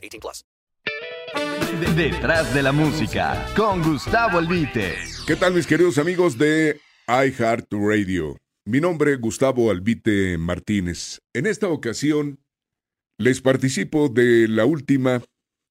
18 plus. Detrás de la música, con Gustavo Albite. ¿Qué tal mis queridos amigos de iHeartRadio? Mi nombre es Gustavo Albite Martínez. En esta ocasión les participo de la última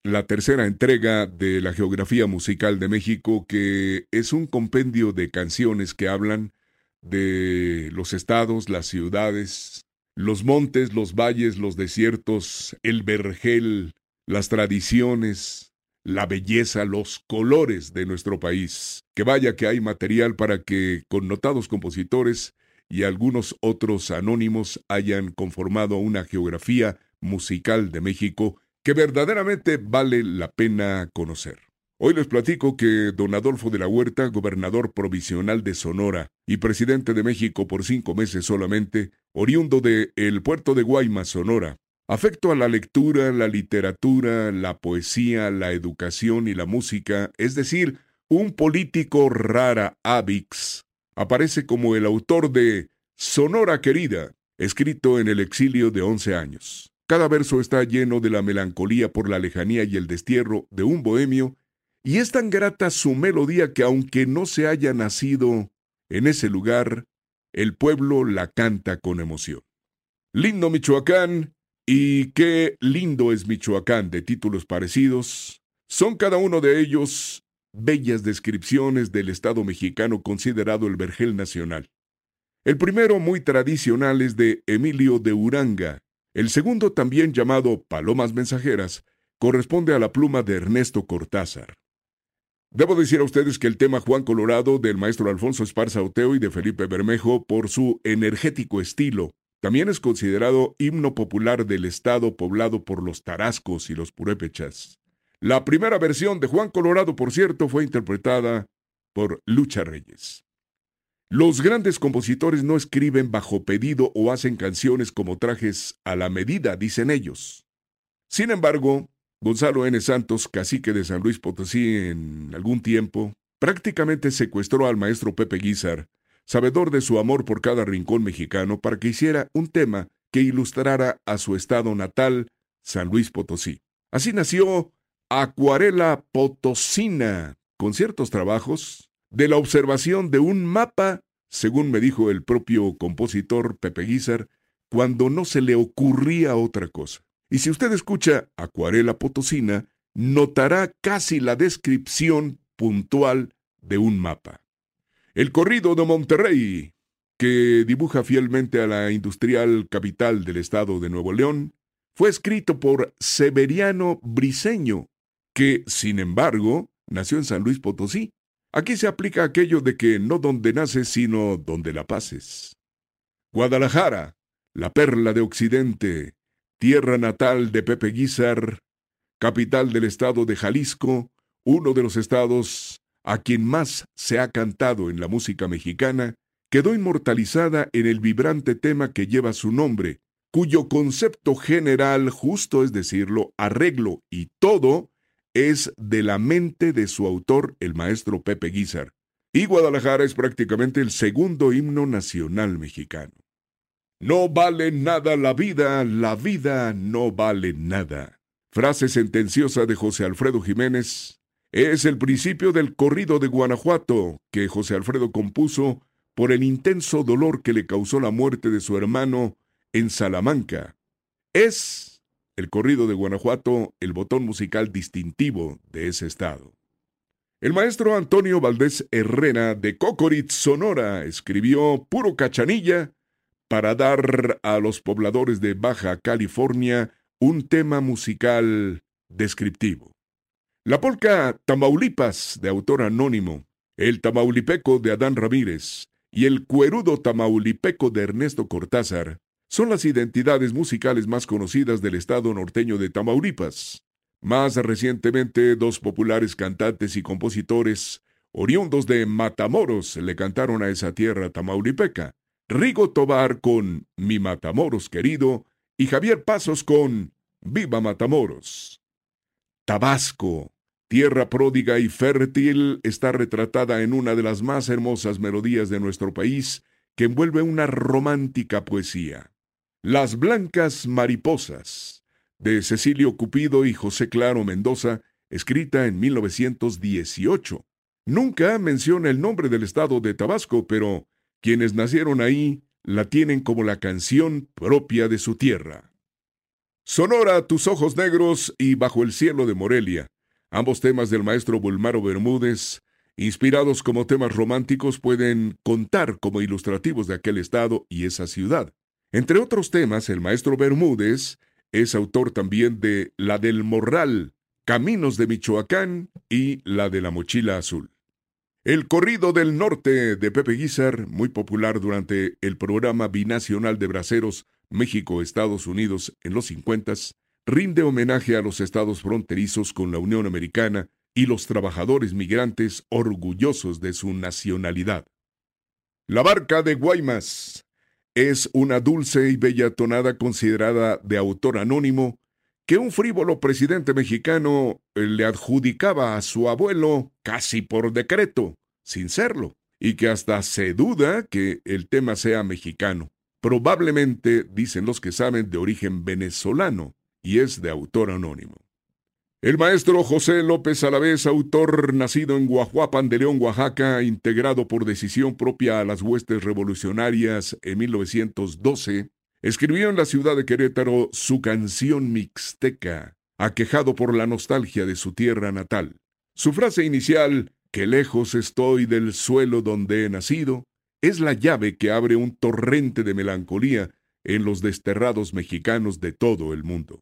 la tercera entrega de la Geografía Musical de México, que es un compendio de canciones que hablan de los estados, las ciudades, los montes, los valles, los desiertos, el vergel, las tradiciones, la belleza, los colores de nuestro país. Que vaya que hay material para que connotados compositores y algunos otros anónimos hayan conformado una geografía musical de México que verdaderamente vale la pena conocer. Hoy les platico que don Adolfo de la Huerta, gobernador provisional de Sonora y presidente de México por cinco meses solamente, oriundo de el puerto de Guaymas, Sonora, afecto a la lectura, la literatura, la poesía, la educación y la música, es decir, un político rara avix, aparece como el autor de Sonora Querida, escrito en el exilio de once años. Cada verso está lleno de la melancolía por la lejanía y el destierro de un bohemio, y es tan grata su melodía que aunque no se haya nacido en ese lugar, el pueblo la canta con emoción. Lindo Michoacán y qué lindo es Michoacán de títulos parecidos, son cada uno de ellos bellas descripciones del Estado mexicano considerado el vergel nacional. El primero, muy tradicional, es de Emilio de Uranga, el segundo, también llamado Palomas Mensajeras, corresponde a la pluma de Ernesto Cortázar. Debo decir a ustedes que el tema Juan Colorado del maestro Alfonso Esparza Oteo y de Felipe Bermejo, por su energético estilo, también es considerado himno popular del estado poblado por los tarascos y los purépechas. La primera versión de Juan Colorado, por cierto, fue interpretada por Lucha Reyes. Los grandes compositores no escriben bajo pedido o hacen canciones como trajes a la medida, dicen ellos. Sin embargo, Gonzalo N. Santos, cacique de San Luis Potosí en algún tiempo, prácticamente secuestró al maestro Pepe Guizar, sabedor de su amor por cada rincón mexicano, para que hiciera un tema que ilustrara a su estado natal, San Luis Potosí. Así nació Acuarela Potosina, con ciertos trabajos de la observación de un mapa, según me dijo el propio compositor Pepe Guizar, cuando no se le ocurría otra cosa. Y si usted escucha Acuarela Potosina, notará casi la descripción puntual de un mapa. El corrido de Monterrey, que dibuja fielmente a la industrial capital del estado de Nuevo León, fue escrito por Severiano Briseño, que, sin embargo, nació en San Luis Potosí Aquí se aplica aquello de que no donde naces, sino donde la pases. Guadalajara, la perla de Occidente, tierra natal de Pepe Guizar, capital del estado de Jalisco, uno de los estados a quien más se ha cantado en la música mexicana, quedó inmortalizada en el vibrante tema que lleva su nombre, cuyo concepto general, justo es decirlo, arreglo y todo, es de la mente de su autor, el maestro Pepe Guizar. Y Guadalajara es prácticamente el segundo himno nacional mexicano. No vale nada la vida, la vida no vale nada. Frase sentenciosa de José Alfredo Jiménez. Es el principio del corrido de Guanajuato que José Alfredo compuso por el intenso dolor que le causó la muerte de su hermano en Salamanca. Es el corrido de Guanajuato, el botón musical distintivo de ese estado. El maestro Antonio Valdés Herrera de Cocorit, Sonora, escribió Puro Cachanilla para dar a los pobladores de Baja California un tema musical descriptivo. La polca Tamaulipas, de autor anónimo, el Tamaulipeco de Adán Ramírez y el cuerudo Tamaulipeco de Ernesto Cortázar son las identidades musicales más conocidas del estado norteño de Tamaulipas. Más recientemente, dos populares cantantes y compositores oriundos de Matamoros le cantaron a esa tierra tamaulipeca. Rigo Tobar con Mi Matamoros querido y Javier Pasos con Viva Matamoros. Tabasco, tierra pródiga y fértil, está retratada en una de las más hermosas melodías de nuestro país que envuelve una romántica poesía. Las Blancas Mariposas, de Cecilio Cupido y José Claro Mendoza, escrita en 1918. Nunca menciona el nombre del estado de Tabasco, pero quienes nacieron ahí la tienen como la canción propia de su tierra. Sonora, tus ojos negros y bajo el cielo de Morelia, ambos temas del maestro Bulmaro Bermúdez, inspirados como temas románticos, pueden contar como ilustrativos de aquel estado y esa ciudad. Entre otros temas, el maestro Bermúdez es autor también de La del Morral, Caminos de Michoacán y La de la Mochila Azul. El corrido del norte de Pepe Guizar, muy popular durante el programa binacional de braceros México-Estados Unidos en los 50, rinde homenaje a los estados fronterizos con la Unión Americana y los trabajadores migrantes orgullosos de su nacionalidad. La barca de Guaymas es una dulce y bella tonada considerada de autor anónimo que un frívolo presidente mexicano le adjudicaba a su abuelo casi por decreto, sin serlo, y que hasta se duda que el tema sea mexicano. Probablemente, dicen los que saben, de origen venezolano, y es de autor anónimo. El maestro José López Alavés, autor nacido en Guajuapan de León, Oaxaca, integrado por decisión propia a las huestes revolucionarias en 1912, escribió en la ciudad de Querétaro su canción mixteca, aquejado por la nostalgia de su tierra natal. Su frase inicial, que lejos estoy del suelo donde he nacido, es la llave que abre un torrente de melancolía en los desterrados mexicanos de todo el mundo.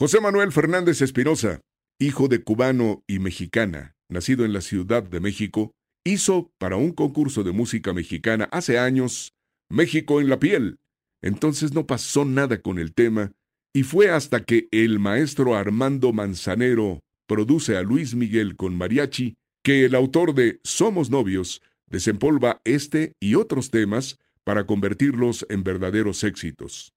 José Manuel Fernández Espinosa, hijo de cubano y mexicana, nacido en la Ciudad de México, hizo para un concurso de música mexicana hace años México en la piel. Entonces no pasó nada con el tema y fue hasta que el maestro Armando Manzanero produce a Luis Miguel con mariachi que el autor de Somos novios desempolva este y otros temas para convertirlos en verdaderos éxitos.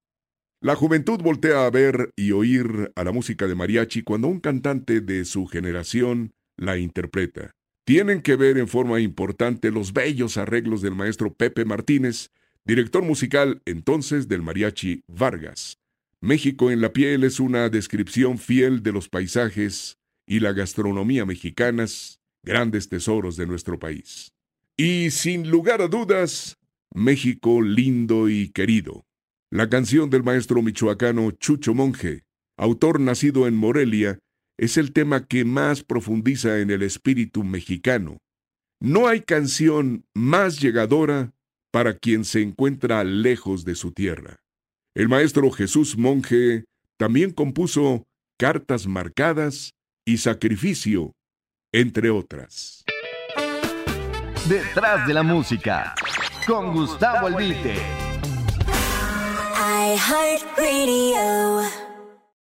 La juventud voltea a ver y oír a la música de mariachi cuando un cantante de su generación la interpreta. Tienen que ver en forma importante los bellos arreglos del maestro Pepe Martínez, director musical entonces del mariachi Vargas. México en la piel es una descripción fiel de los paisajes y la gastronomía mexicanas, grandes tesoros de nuestro país. Y sin lugar a dudas, México lindo y querido. La canción del maestro michoacano Chucho Monje, autor nacido en Morelia, es el tema que más profundiza en el espíritu mexicano. No hay canción más llegadora para quien se encuentra lejos de su tierra. El maestro Jesús Monje también compuso Cartas Marcadas y Sacrificio, entre otras. Detrás de la música, con Gustavo Albite. iHeartRadio.